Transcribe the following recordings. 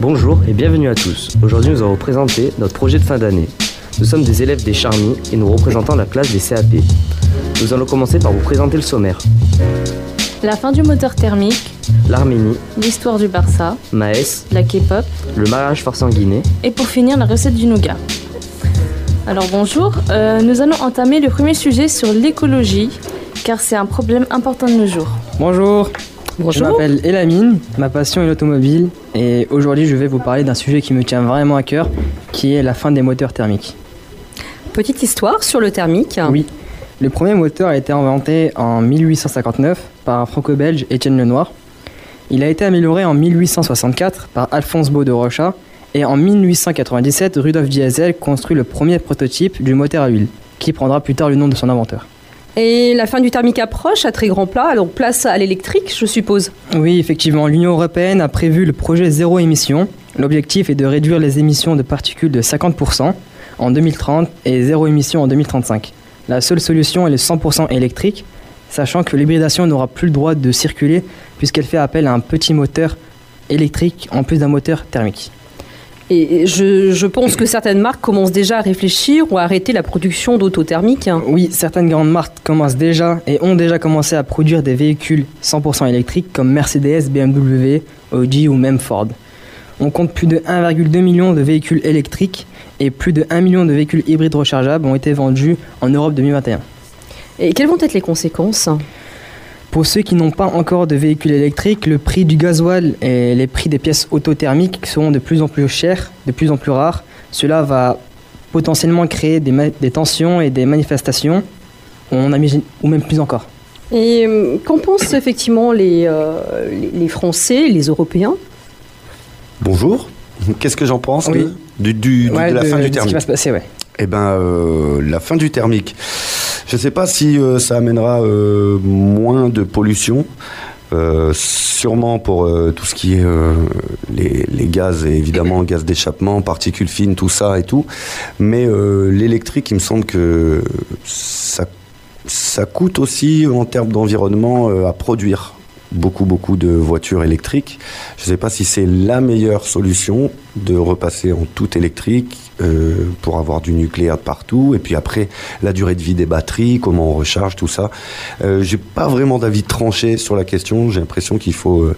Bonjour et bienvenue à tous. Aujourd'hui, nous allons vous présenter notre projet de fin d'année. Nous sommes des élèves des Charmy et nous représentons la classe des CAP. Nous allons commencer par vous présenter le sommaire. La fin du moteur thermique, L'Arménie, l'histoire du Barça, Maës, la K-pop le mariage forcé en Guinée. et pour finir la recette du nougat. Alors bonjour, euh, nous allons entamer le premier sujet sur l'écologie car c'est un problème important de nos jours. Bonjour. Je m'appelle Elamine, ma passion est l'automobile et aujourd'hui je vais vous parler d'un sujet qui me tient vraiment à cœur, qui est la fin des moteurs thermiques. Petite histoire sur le thermique. Oui, le premier moteur a été inventé en 1859 par un franco-belge Étienne Lenoir. Il a été amélioré en 1864 par Alphonse Beau de Rocha et en 1897 Rudolf Diesel construit le premier prototype du moteur à huile, qui prendra plus tard le nom de son inventeur. Et la fin du thermique approche à très grand plat, alors place à l'électrique, je suppose. Oui, effectivement, l'Union européenne a prévu le projet zéro émission. L'objectif est de réduire les émissions de particules de 50% en 2030 et zéro émission en 2035. La seule solution est le 100% électrique, sachant que l'hybridation n'aura plus le droit de circuler puisqu'elle fait appel à un petit moteur électrique en plus d'un moteur thermique. Et je, je pense que certaines marques commencent déjà à réfléchir ou à arrêter la production d'autothermiques. Oui, certaines grandes marques commencent déjà et ont déjà commencé à produire des véhicules 100% électriques comme Mercedes, BMW, Audi ou même Ford. On compte plus de 1,2 million de véhicules électriques et plus de 1 million de véhicules hybrides rechargeables ont été vendus en Europe 2021. Et quelles vont être les conséquences? Pour ceux qui n'ont pas encore de véhicules électriques, le prix du gasoil et les prix des pièces autothermiques seront de plus en plus chers, de plus en plus rares. Cela va potentiellement créer des, ma- des tensions et des manifestations, on imagine, ou même plus encore. Et euh, qu'en pensent effectivement les, euh, les, les Français, les Européens? Bonjour. Qu'est-ce que j'en pense Oui. de, du, du- Ouais, de la fin de du ce qui thermique? va se passer, ouais. Eh ben, euh, la fin du thermique. Je ne sais pas si euh, ça amènera euh, moins de pollution. Euh, sûrement pour tout ce qui est les, les gaz, et évidemment, gaz d'échappement, particules fines, tout ça et tout. Mais l'électrique, il me semble que ça, ça coûte aussi en termes d'environnement à produire beaucoup, beaucoup de voitures électriques. Je ne sais pas si c'est la meilleure solution de repasser en tout électrique euh, pour avoir du nucléaire partout. Et puis après, la durée de vie des batteries, comment on recharge, tout ça. Euh, J'ai pas vraiment d'avis tranché sur la question. J'ai l'impression qu'il faut. euh,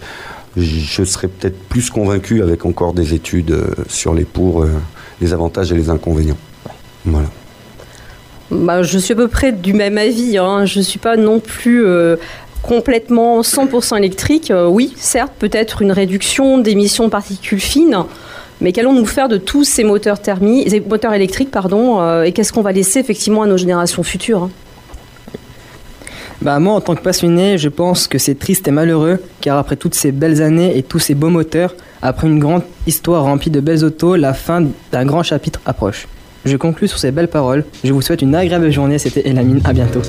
je serais peut-être plus convaincu avec encore des études euh, sur les pour, les avantages et les inconvénients. Voilà. bah, Je suis à peu près du même avis. hein. Je ne suis pas non plus euh, complètement 100% électrique. Euh, oui, certes, peut-être une réduction d'émissions de particules fines. Mais qu'allons-nous faire de tous ces moteurs thermiques, ces moteurs électriques, pardon, euh, et qu'est-ce qu'on va laisser effectivement à nos générations futures hein? Bah, moi, en tant que passionné, je pense que c'est triste et malheureux, car après toutes ces belles années et tous ces beaux moteurs, après une grande histoire remplie de belles autos, la fin d'un grand chapitre approche. Je conclus sur ces belles paroles. Je vous souhaite une agréable journée. C'était Elamine. À bientôt.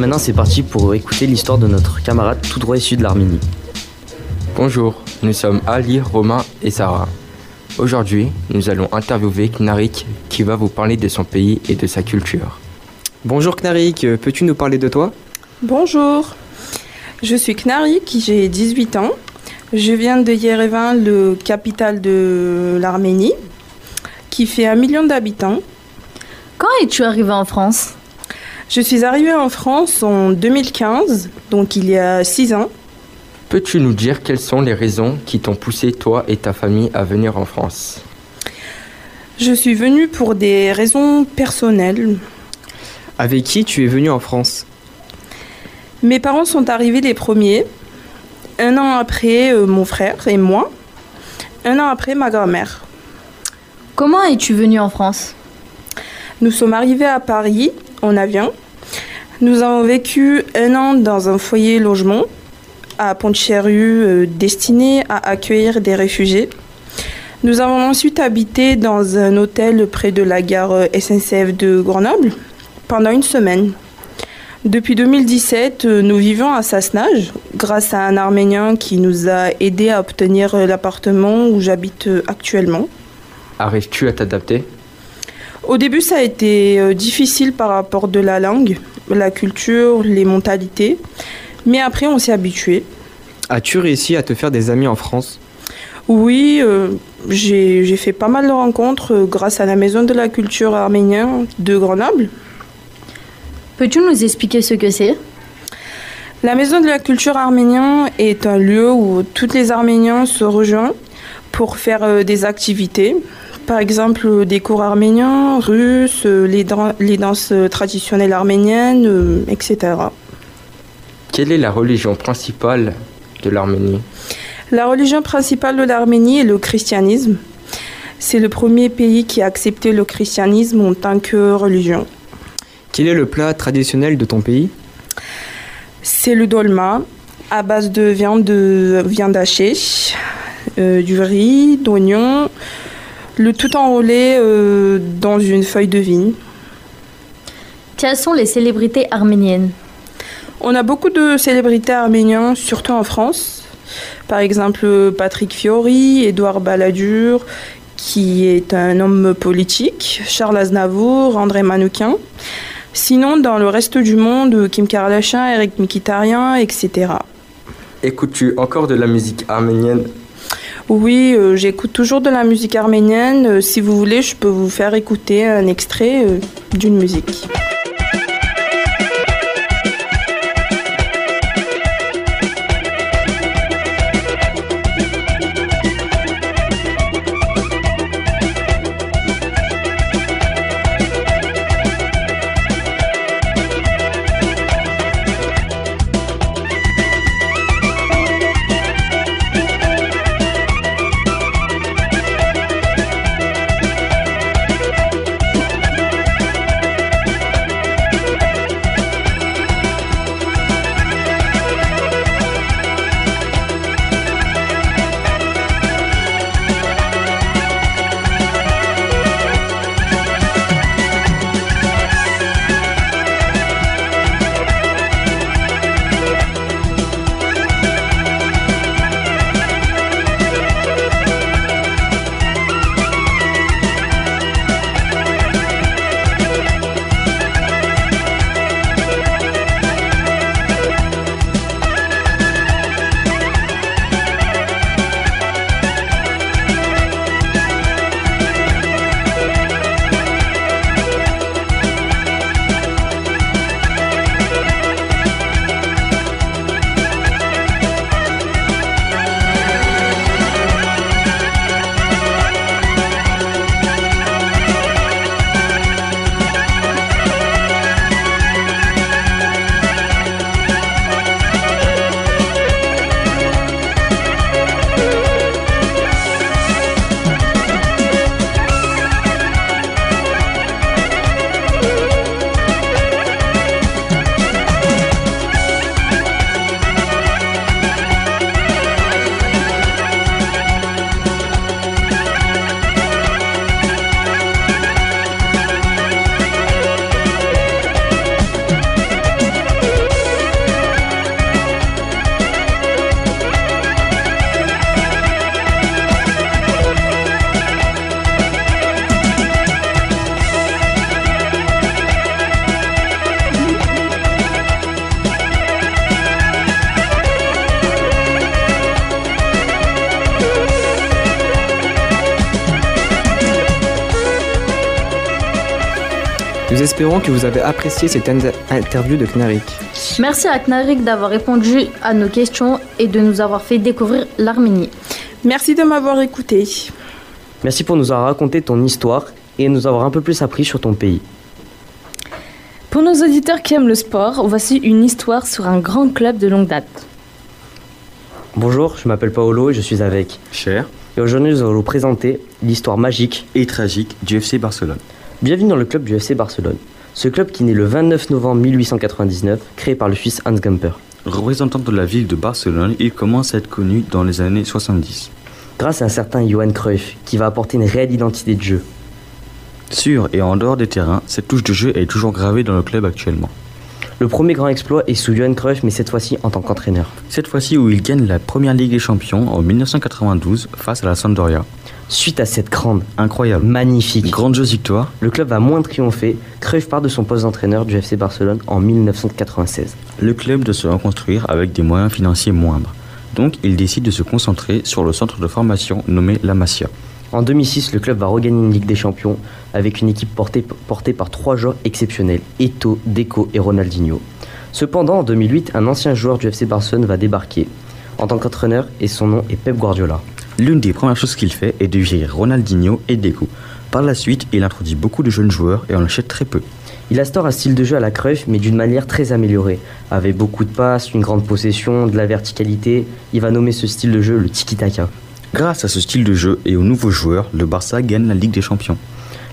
Maintenant, c'est parti pour écouter l'histoire de notre camarade tout droit issu de l'Arménie. Bonjour, nous sommes Ali, Romain et Sarah. Aujourd'hui, nous allons interviewer Knarik qui va vous parler de son pays et de sa culture. Bonjour Knarik, euh, peux-tu nous parler de toi? Bonjour, je suis Knarik, j'ai 18 ans. Je viens de Yerevan, le capitale de l'Arménie, qui fait un million d'habitants. Quand es-tu arrivé en France? Je suis arrivée en France en 2015, donc il y a 6 ans. Peux-tu nous dire quelles sont les raisons qui t'ont poussé, toi et ta famille, à venir en France? Je suis venue pour des raisons personnelles. Avec qui tu es venu en France? Mes parents sont arrivés les premiers. Un an après, euh, mon frère et moi. Un an après, ma grand-mère. Comment es-tu venu en France? Nous sommes arrivés à Paris en avion. Nous avons vécu un an dans un foyer logement à Pont-de-Cherru euh, destiné à accueillir des réfugiés. Nous avons ensuite habité dans un hôtel près de la gare euh, SNCF de Grenoble pendant une semaine. Depuis 2017, euh, nous vivons à Sassenage grâce à un Arménien qui nous a aidés à obtenir l'appartement où j'habite actuellement. Arrives-tu à t'adapter? Au début, ça a été euh, difficile par rapport de la langue, la culture, les mentalités. Mais après, on s'est habitué. As-tu réussi à te faire des amis en France? Oui, euh, j'ai j'ai fait pas mal de rencontres euh, grâce à la Maison de la Culture arménienne de Grenoble. Peux-tu nous expliquer ce que c'est? La Maison de la Culture arménienne est un lieu où tous les Arméniens se rejoignent pour faire euh, des activités. Par exemple, euh, des cours arméniens, russes, euh, les, dan- les danses euh, traditionnelles arméniennes, euh, etc. Quelle est la religion principale de l'Arménie? La religion principale de l'Arménie est le christianisme. C'est le premier pays qui a accepté le christianisme en tant que religion. Quel est le plat traditionnel de ton pays? C'est le dolma à base de viande, de viande hachée, euh, du riz, d'oignons, le tout enroulé euh, dans une feuille de vigne. Quelles sont les célébrités arméniennes? On a beaucoup de célébrités arméniennes, surtout en France. Par exemple, Patrick Fiori, Édouard Balladur, qui est un homme politique, Charles Aznavour, André Manoukian. Sinon, dans le reste du monde, Kim Kardashian, Eric Mikitarian, etc. Écoutes-tu encore de la musique arménienne? Oui, euh, j'écoute toujours de la musique arménienne. Euh, si vous voulez, je peux vous faire écouter un extrait euh, d'une musique. Nous espérons que vous avez apprécié cette in- interview de Knarik. Merci à Knarik d'avoir répondu à nos questions et de nous avoir fait découvrir l'Arménie. Merci de m'avoir écouté. Merci pour nous avoir raconté ton histoire et nous avoir un peu plus appris sur ton pays. Pour nos auditeurs qui aiment le sport, voici une histoire sur un grand club de longue date. Bonjour, je m'appelle Paolo et je suis avec. Cher Et aujourd'hui, nous allons vous présenter l'histoire magique et tragique du FC Barcelone. Bienvenue dans le club du FC Barcelone. Ce club qui naît le 29 novembre 1899, créé par le Suisse Hans Gamper. Représentant de la ville de Barcelone, il commence à être connu dans les années 70. Grâce à un certain Johan Cruyff, qui va apporter une réelle identité de jeu. Sur et en dehors des terrains, cette touche de jeu est toujours gravée dans le club actuellement. Le premier grand exploit est sous Johan Cruyff, mais cette fois-ci en tant qu'entraîneur. Cette fois-ci où il gagne la première Ligue des Champions en 1992 face à la Sampdoria. Suite à cette grande, Incroyable. magnifique, Grandiose victoire. le club va moins triompher. Cruyff part de son poste d'entraîneur du FC Barcelone en 1996. Le club doit se reconstruire avec des moyens financiers moindres. Donc il décide de se concentrer sur le centre de formation nommé La Masia. En 2006, le club va regagner une Ligue des Champions avec une équipe portée, portée par trois joueurs exceptionnels, Eto, Deco et Ronaldinho. Cependant, en 2008, un ancien joueur du FC Barcelone va débarquer en tant qu'entraîneur et son nom est Pep Guardiola. L'une des premières choses qu'il fait est de virer Ronaldinho et Deco. Par la suite, il introduit beaucoup de jeunes joueurs et en achète très peu. Il instaure un style de jeu à la Cruyff, mais d'une manière très améliorée, avec beaucoup de passes, une grande possession, de la verticalité. Il va nommer ce style de jeu le tiki-taka. Grâce à ce style de jeu et aux nouveaux joueurs, le Barça gagne la Ligue des Champions.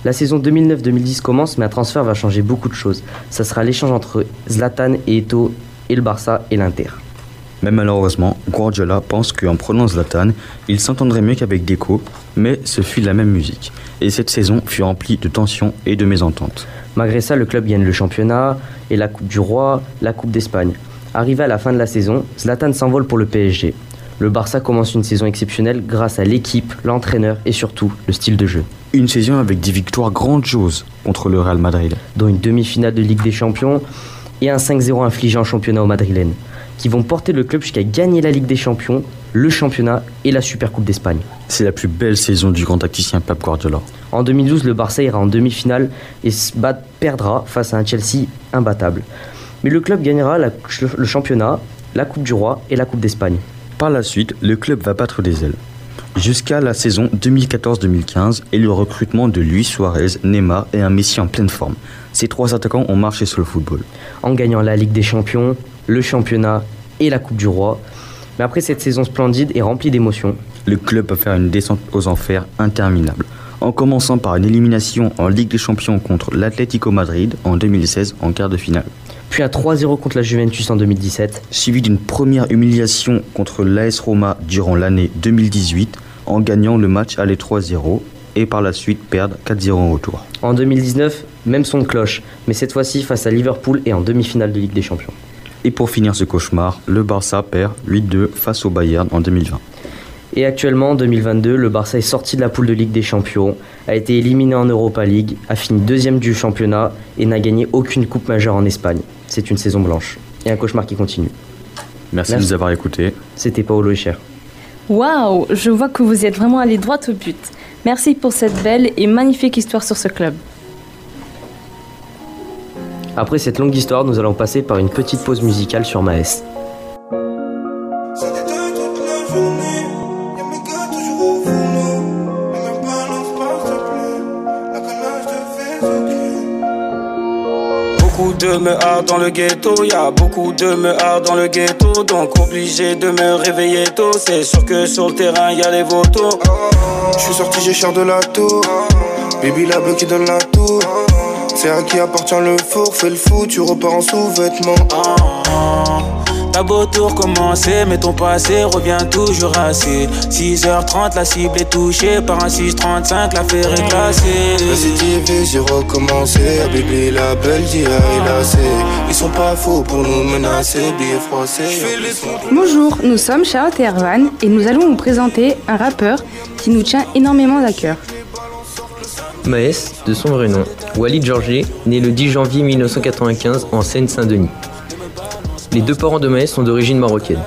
La saison 2009-2010 commence, mais un transfert va changer beaucoup de choses. Ça sera l'échange entre Zlatan et Eto et le Barça et l'Inter. Mais malheureusement, Guardiola pense qu'en prenant Zlatan, il s'entendrait mieux qu'avec Deco, mais ce fut la même musique. Et cette saison fut remplie de tensions et de mésententes. Malgré ça, le club gagne le championnat et la Coupe du Roi, la Coupe d'Espagne. Arrivé à la fin de la saison, Zlatan s'envole pour le PSG. Le Barça commence une saison exceptionnelle grâce à l'équipe, l'entraîneur et surtout le style de jeu, Une saison avec des victoires grandioses contre le Real Madrid. dont une demi-finale de Ligue des Champions et un 5-0 infligé en championnat au madrilène, qui vont porter le club jusqu'à gagner la Ligue des Champions, le championnat et la Super Coupe d'Espagne. C'est la plus belle saison du grand tacticien Pep Guardiola. En 2012, le Barça ira en demi-finale et se bat- perdra face à un Chelsea imbattable. Mais le club gagnera la- le championnat, la Coupe du Roi et la Coupe d'Espagne. Par la suite, le club va battre des ailes. Jusqu'à la saison 2014-2015 et le recrutement de Luis Suarez, Neymar et un Messi en pleine forme. Ces trois attaquants ont marché sur le football. en gagnant la Ligue des Champions, le championnat et la Coupe du Roi. Mais après cette saison splendide et remplie d'émotions, Le club va faire une descente aux enfers interminable. En commençant par une élimination en Ligue des Champions contre l'Atlético Madrid en 2016 en quart de finale. Puis un 3-0 contre la Juventus en 2017, Suivi d'une première humiliation contre l'AS Roma durant l'année 2018 en gagnant le match aller 3-0 et par la suite perdre 4-0 en retour. en 2019, même son de cloche, mais cette fois-ci face à Liverpool et en demi-finale de Ligue des Champions. Et pour finir ce cauchemar, le Barça perd 8-2 face au Bayern en 2020. Et actuellement, en 2022, le Barça est sorti de la poule de Ligue des Champions, a été éliminé en Europa League, a fini deuxième du championnat et n'a gagné aucune coupe majeure en Espagne. C'est une saison blanche. Et un cauchemar qui continue. Merci, Merci. de nous avoir écoutés. C'était Paolo Echer. Waouh, je vois que vous êtes vraiment allé droit au but. Merci pour cette belle et magnifique histoire sur ce club. Après cette longue histoire, nous allons passer par une petite pause musicale sur Maes. De meurs dans le ghetto, y a beaucoup de meurs dans le ghetto, donc obligé de me réveiller tôt. C'est sûr que sur le terrain y a les vautours. Je suis sorti, j'ai cher de la tour. Baby la bleue qui donne la tour. C'est à qui appartient le four, fais le fou, tu repars en sous-vêtements. T'as beau tout recommencer, mais ton passé revient toujours assez. 6h30, la cible est touchée par un 635, l'affaire est classée. Récidivé, j'ai recommencé. Bébé, la belle d'IA et la C. Ils sont pas faux pour nous menacer, billets froissés. Bonjour, nous sommes Charlotte et Erwan et nous allons vous présenter un rappeur qui nous tient énormément à cœur. Maes, de son vrai nom, Walid Georget, né le 10 janvier 1995 en Seine-Saint-Denis. Les deux parents de Maes sont d'origine marocaine.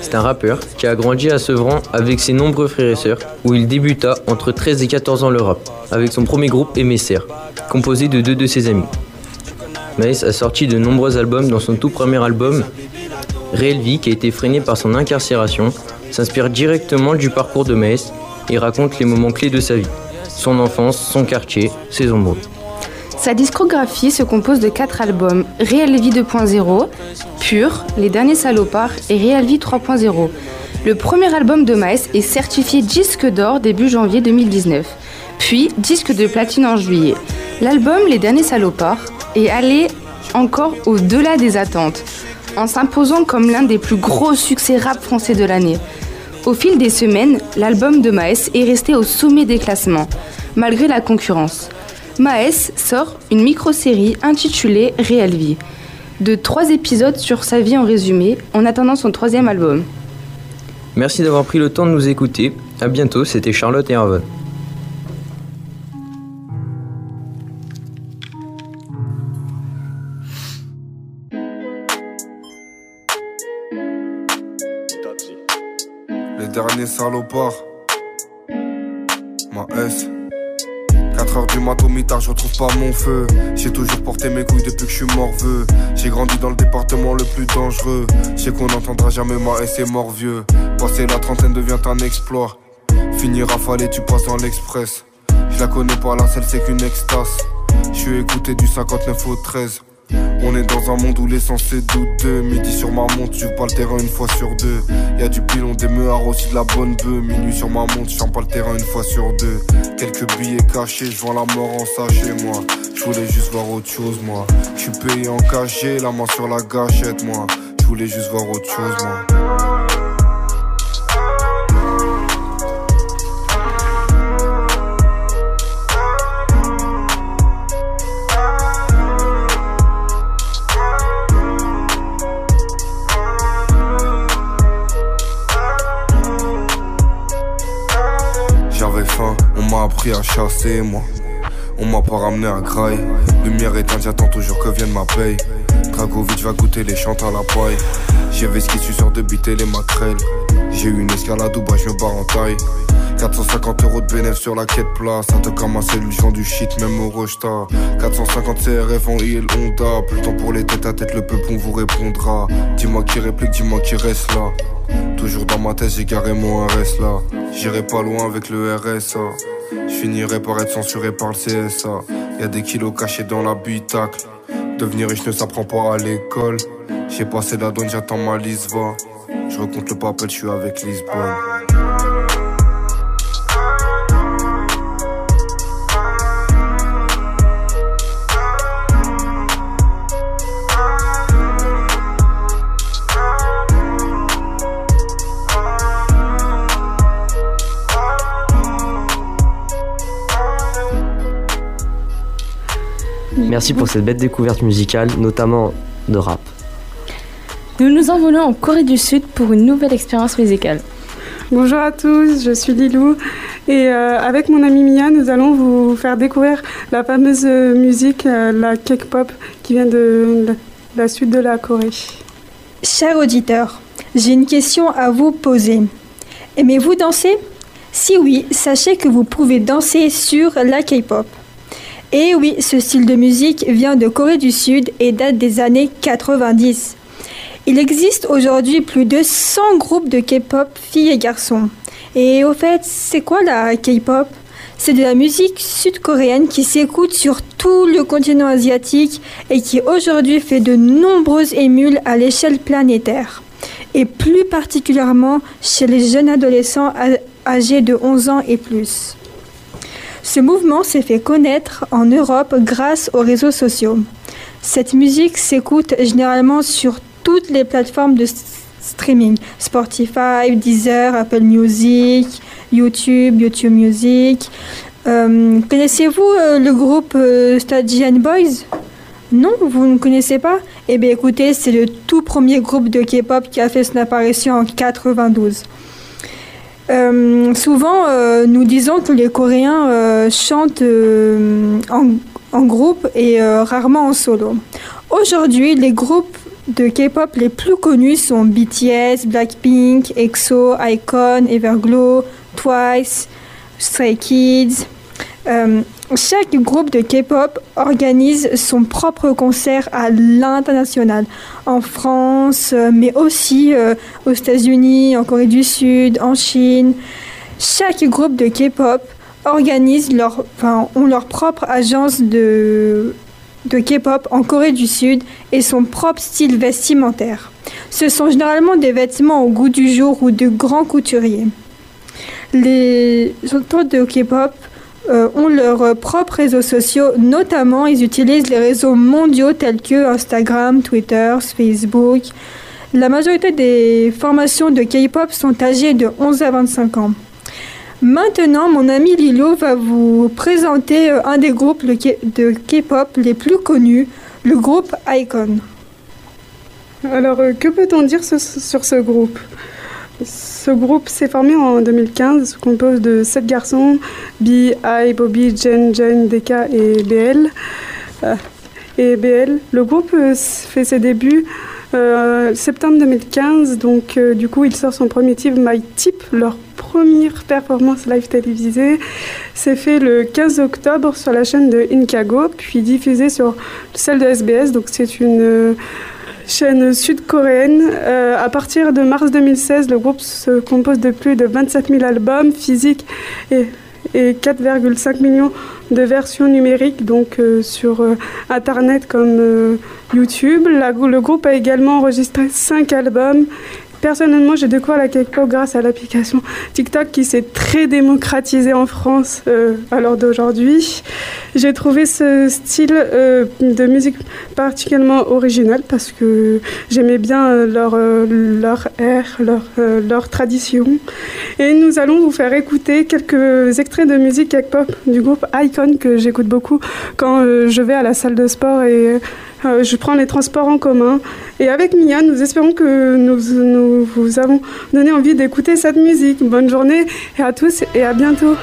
C'est un rappeur qui a grandi à Sevran avec ses nombreux frères et sœurs, où il débuta entre 13 et 14 ans le rap, avec son premier groupe Émissaire, composé de deux de ses amis. Maes a sorti de nombreux albums dans son tout premier album, Réelle Vie, qui a été freiné par son incarcération, s'inspire directement du parcours de Maes et raconte les moments clés de sa vie, son enfance, son quartier, ses ombres. Sa discographie se compose de quatre albums Réelle Vie 2.0, Pur, Les Derniers Salopards et Réelle Vie 3.0. Le premier album de Maes est certifié disque d'or début janvier 2019, puis disque de platine en juillet. L'album Les Derniers Salopards est allé encore au-delà des attentes, en s'imposant comme l'un des plus gros succès rap français de l'année. Au fil des semaines, l'album de Maes est resté au sommet des classements, malgré la concurrence. Maes sort une micro-série intitulée Réelle Vie. de trois épisodes sur sa vie en résumé, en attendant son troisième album. Merci d'avoir pris le temps de nous écouter. À bientôt, c'était Charlotte et Arvon. Les derniers salopards. Ma S. 4 heures du mat au je retrouve pas mon feu. J'ai toujours porté mes couilles depuis que je suis morveux. J'ai grandi dans le département le plus dangereux. J'ai qu'on n'entendra jamais ma S est mort. Passer la trentaine devient un exploit. Finir rafalé, tu passes dans l'express. Je la connais pas, la seule c'est qu'une extase. Je suis écouté du 59 au 13. On est dans un monde où l'essence est douteux. Midi sur ma montre, je pas le terrain une fois sur deux. Y a du pilon, des meurs, aussi de la bonne bœuf. Minuit sur ma montre, je pas le terrain une fois sur deux. Quelques billets cachés, je la mort en sachet, moi. Je voulais juste voir autre chose, moi. Je suis payé en cachet, la main sur la gâchette, moi. Je voulais juste voir autre chose, moi. À chasser, moi. On m'a pas ramené à graille. Lumière éteinte, j'attends toujours que vienne ma paye. Dragovic va goûter les chantes à la paille. J'ai ce qui suis sûr de biter les maquerelles. J'ai une escalade où bah je me barre en taille. 450 euros de bénéfice sur la quête place. Ça te comme ma cellule, du shit, même au Rojta. 450 CRF en IL Honda. Plus le temps pour les têtes à tête, le peuple on vous répondra. Dis-moi qui réplique, dis-moi qui reste là. Toujours dans ma tête, j'ai garé mon RS là. J'irai pas loin avec le RSA. Je finirai par être censuré par le CSA. Y a des kilos cachés dans l'habitacle. Devenir riche ne s'apprend pas à l'école. J'ai passé la douane, j'attends ma va. Je recompte le papel, je suis avec Lisbonne. Merci pour cette belle découverte musicale, notamment de rap. Nous nous envolons en Corée du Sud pour une nouvelle expérience musicale. Bonjour à tous, je suis Lilou et euh, avec mon amie Mia, nous allons vous faire découvrir la fameuse euh, musique, euh, la K-pop, qui vient de la, la sud de la Corée. Chers auditeurs, j'ai une question à vous poser. Aimez-vous danser? Si oui, sachez que vous pouvez danser sur la K-pop. Et oui, ce style de musique vient de Corée du Sud et date des années 90. Il existe aujourd'hui plus de 100 groupes de K-pop filles et garçons. Et au fait, c'est quoi la K-pop? C'est de la musique sud-coréenne qui s'écoute sur tout le continent asiatique et qui aujourd'hui fait de nombreuses émules à l'échelle planétaire. Et plus particulièrement chez les jeunes adolescents âgés de 11 ans et plus. Ce mouvement s'est fait connaître en Europe grâce aux réseaux sociaux. Cette musique s'écoute généralement sur toutes les plateformes de streaming Spotify, Deezer, Apple Music, YouTube, YouTube Music. Euh, Connaissez-vous euh, le groupe euh, Boys? Non, vous ne connaissez pas? Eh bien écoutez, c'est le tout premier groupe de K-pop qui a fait son apparition en 92. Euh, souvent, euh, nous disons que les Coréens euh, chantent en, en groupe et rarement en solo. Aujourd'hui, les groupes de K-pop les plus connus sont BTS, Blackpink, EXO, iKON, Everglow, Twice, Stray Kids. Chaque groupe de K-pop organise son propre concert à l'international, en France, euh, mais aussi euh, aux États-Unis, en Corée du Sud, en Chine. Chaque groupe de K-pop organise leur, enfin, ont leur propre agence de, de K-pop en Corée du Sud et son propre style vestimentaire. Ce sont généralement des vêtements au goût du jour ou de grands couturiers. Les auteurs de K-pop euh, ont leurs propres réseaux sociaux, notamment ils utilisent les réseaux mondiaux tels que Instagram, Twitter, Facebook. La majorité des formations de K-pop sont âgées de 11 à 25 ans. Maintenant, mon ami Lilo va vous présenter euh, un des groupes de K-pop les plus connus, le groupe Icon. Alors, euh, que peut-on dire sur ce groupe? Ce groupe s'est formé en 2015, se compose de sept garçons, Bi, I, Bobby, Jen, Jen, Deka et BL. Euh, et BL. Le groupe euh, fait ses débuts euh, septembre 2015, donc euh, du coup il sort son premier titre My Tip, leur première performance live télévisée. C'est fait le 15 octobre sur la chaîne de Incago, puis diffusé sur celle de SBS, donc c'est une chaîne sud-coréenne. Euh, à partir de mars 2016, le groupe se compose de plus de 27 000 albums physiques et, 4,5 millions de versions numériques donc euh, sur euh, Internet comme euh, YouTube. Le groupe a également enregistré 5 albums Personnellement, j'ai découvert la K-pop grâce à l'application TikTok qui s'est très démocratisée en France euh, à l'heure d'aujourd'hui. J'ai trouvé ce style euh, de musique particulièrement original parce que j'aimais bien euh, leur, euh, leur air, leur, euh, leur tradition. Et nous allons vous faire écouter quelques extraits de musique K-pop du groupe Icon que j'écoute beaucoup quand euh, je vais à la salle de sport et je prends les transports en commun. Et avec Mia, nous espérons que nous, nous vous avons donné envie d'écouter cette musique. Bonne journée à tous et à bientôt.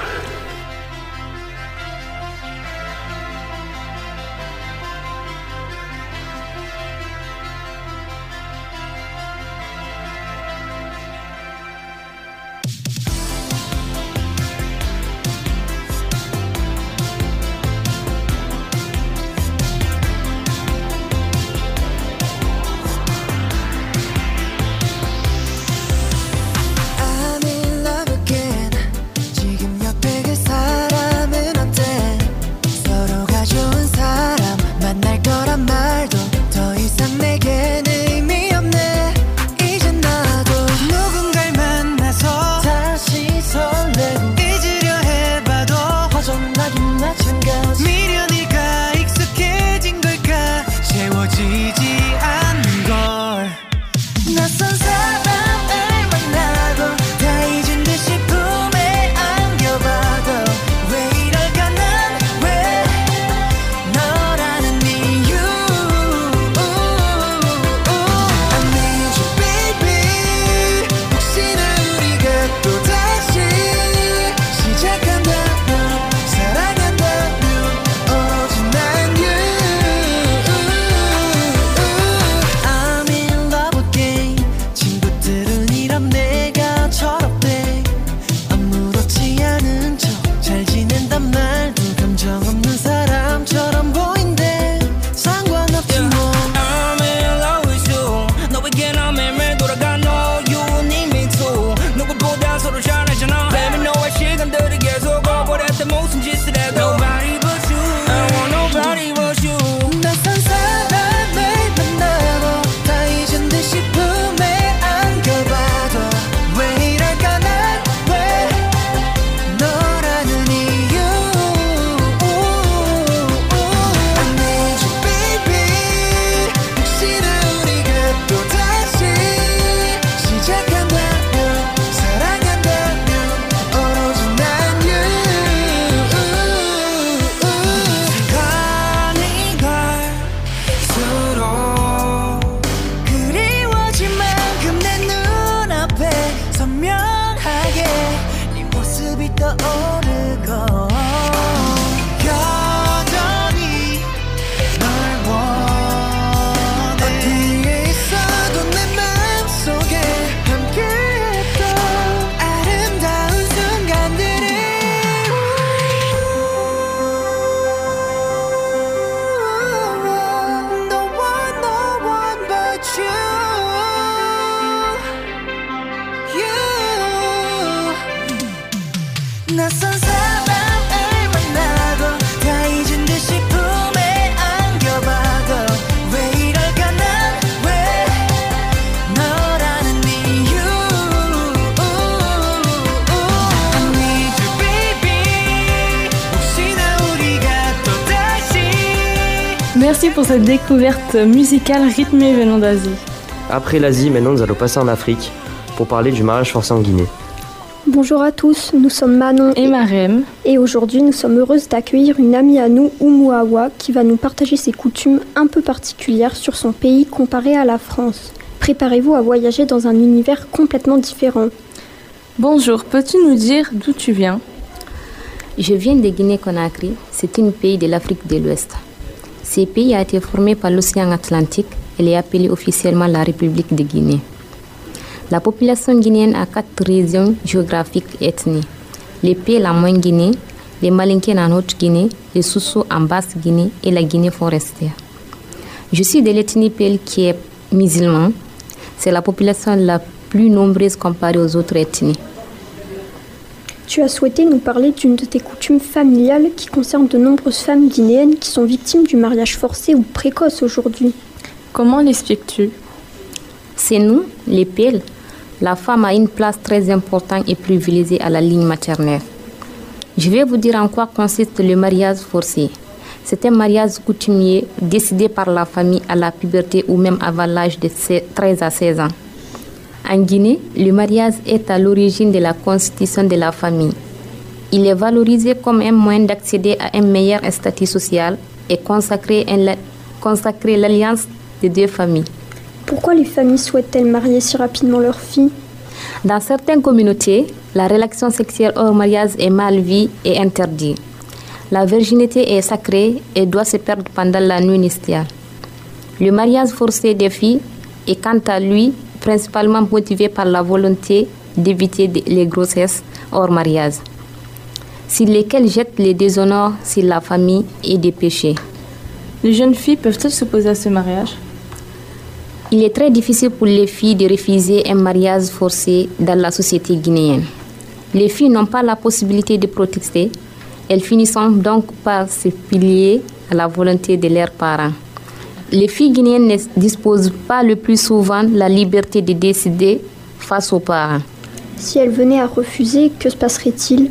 Merci pour cette découverte musicale rythmée venant d'Asie. Après l'Asie, maintenant nous allons passer en Afrique pour parler du mariage forcé en Guinée. Bonjour à tous, nous sommes Manon et, Marem. Et aujourd'hui, nous sommes heureuses d'accueillir une amie à nous, Oumuawa, qui va nous partager ses coutumes un peu particulières sur son pays comparé à la France. Préparez-vous à voyager dans un univers complètement différent. Bonjour, peux-tu nous dire d'où tu viens? Je viens de Guinée-Conakry, c'est un pays de l'Afrique de l'Ouest. Ce pays a été formé par l'océan Atlantique et est appelé officiellement la République de Guinée. La population guinéenne a quatre régions géographiques et ethniques. Les Pays la Moyenne Guinée, les Malinkéens en Haute-Guinée, les Soussous en Basse-Guinée et la Guinée forestière. Je suis de l'ethnie Pel qui est musulman. C'est la population la plus nombreuse comparée aux autres ethnies. Tu as souhaité nous parler d'une de tes coutumes familiales qui concerne de nombreuses femmes guinéennes qui sont victimes du mariage forcé ou précoce aujourd'hui. Comment l'expliques-tu? C'est nous, les Pels. La femme a une place très importante et privilégiée à la ligne maternelle. Je vais vous dire en quoi consiste le mariage forcé. C'est un mariage coutumier décidé par la famille à la puberté ou même avant l'âge de 13 à 16 ans. En Guinée, le mariage est à l'origine de la constitution de la famille. Il est valorisé comme un moyen d'accéder à un meilleur statut social et consacrer, l'alliance des deux familles. Pourquoi les familles souhaitent-elles marier si rapidement leurs filles? Dans certaines communautés, la relation sexuelle hors mariage est mal vue et interdite. La virginité est sacrée et doit se perdre pendant la nuit nuptiale. Le mariage forcé des filles est quant à lui principalement motivé par la volonté d'éviter les grossesses hors mariage, sur lesquelles jettent les déshonneurs sur la famille et des péchés. Les jeunes filles peuvent-elles s'opposer à ce mariage? Il est très difficile pour les filles de refuser un mariage forcé dans la société guinéenne. Les filles n'ont pas la possibilité de protester. Elles finissent donc par se plier à la volonté de leurs parents. Les filles guinéennes ne disposent pas le plus souvent de la liberté de décider face aux parents. Si elles venaient à refuser, que se passerait-il?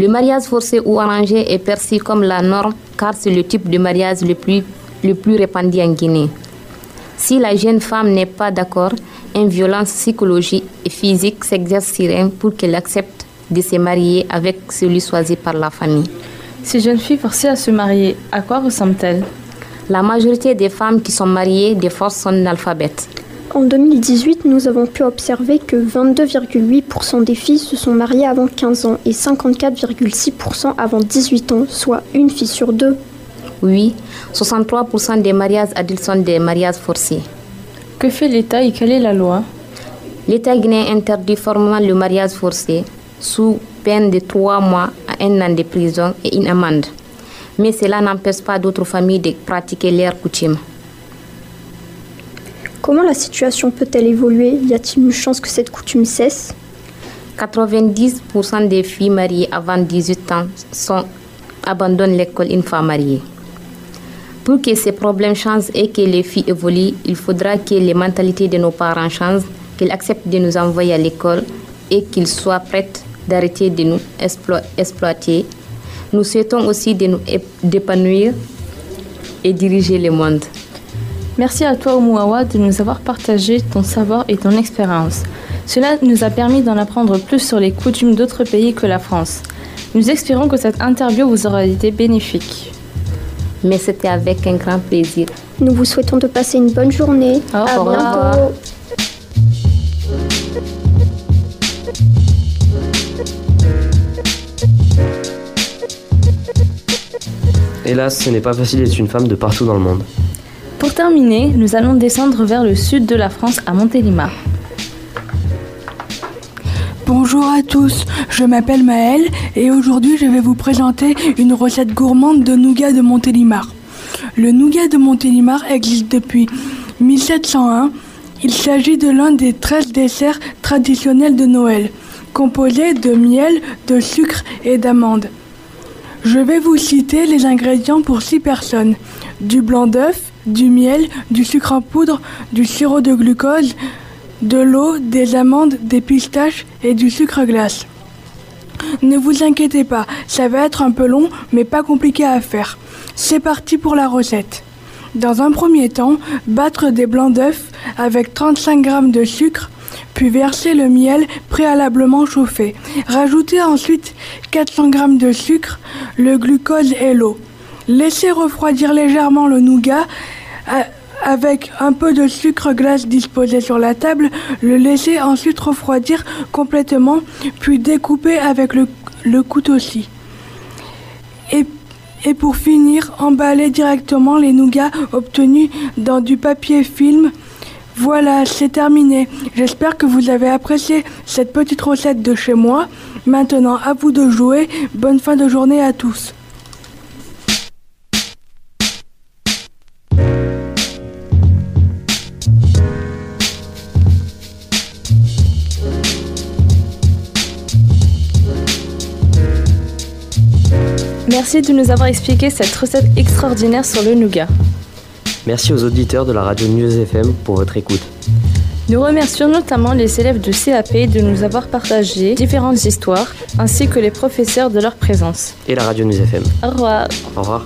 Le mariage forcé ou arrangé est perçu comme la norme car c'est le type de mariage le plus, le plus répandu en Guinée. Si la jeune femme n'est pas d'accord, une violence psychologique et physique s'exerce sur elle pour qu'elle accepte de se marier avec celui choisi par la famille. Ces jeunes filles forcées à se marier, à quoi ressemblent-elles? La majorité des femmes qui sont mariées de force sont analphabètes. En 2018, nous avons pu observer que 22,8% des filles se sont mariées avant 15 ans et 54,6% avant 18 ans, soit une fille sur deux. Oui, 63% des mariages adultes sont des mariages forcés. Que fait l'État et quelle est la loi? L'État guinéen interdit formellement le mariage forcé sous peine de trois mois à un an de prison et une amende. Mais cela n'empêche pas d'autres familles de pratiquer leurs coutumes. Comment la situation peut-elle évoluer? Y a-t-il une chance que cette coutume cesse? 90% des filles mariées avant 18 ans sont, abandonnent l'école une fois mariées. Pour que ces problèmes changent et que les filles évoluent, il faudra que les mentalités de nos parents changent, qu'ils acceptent de nous envoyer à l'école et qu'ils soient prêts d'arrêter de nous explo- exploiter. Nous souhaitons aussi de nous ép- d'épanouir et diriger le monde. Merci à toi, Oumuawa, de nous avoir partagé ton savoir et ton expérience. Cela nous a permis d'en apprendre plus sur les coutumes d'autres pays que la France. Nous espérons que cette interview vous aura été bénéfique. Mais c'était avec un grand plaisir. Nous vous souhaitons de passer une bonne journée. Au à revoir. Hélas, ce n'est pas facile d'être une femme de partout dans le monde. Pour terminer, nous allons descendre vers le sud de la France à Montélimar. Bonjour à tous, je m'appelle Maëlle et aujourd'hui je vais vous présenter une recette gourmande de nougat de Montélimar. Le nougat de Montélimar existe depuis 1701. Il s'agit de l'un des 13 desserts traditionnels de Noël, composé de miel, de sucre et d'amandes. Je vais vous citer les ingrédients pour 6 personnes. Du blanc d'œuf, du miel, du sucre en poudre, du sirop de glucose, de l'eau, des amandes, des pistaches et du sucre glace. Ne vous inquiétez pas, ça va être un peu long mais pas compliqué à faire. C'est parti pour la recette. Dans un premier temps, battre des blancs d'œufs avec 35 g de sucre, puis versez le miel préalablement chauffé. Rajoutez ensuite 400 g de sucre, le glucose et l'eau. Laissez refroidir légèrement le nougat. a- Avec un peu de sucre glace disposé sur la table, le laissez ensuite refroidir complètement, puis découper avec le, le couteau-ci. Et, et pour finir, emballez directement les nougats obtenus dans du papier film. Voilà, c'est terminé. J'espère que vous avez apprécié cette petite recette de chez moi. Maintenant, à vous de jouer. Bonne fin de journée à tous. Merci de nous avoir expliqué cette recette extraordinaire sur le nougat. Merci aux auditeurs de la radio News FM pour votre écoute. Nous remercions notamment les élèves de CAP de nous avoir partagé différentes histoires, ainsi que les professeurs de leur présence. Et la radio News FM. Au revoir. Au revoir.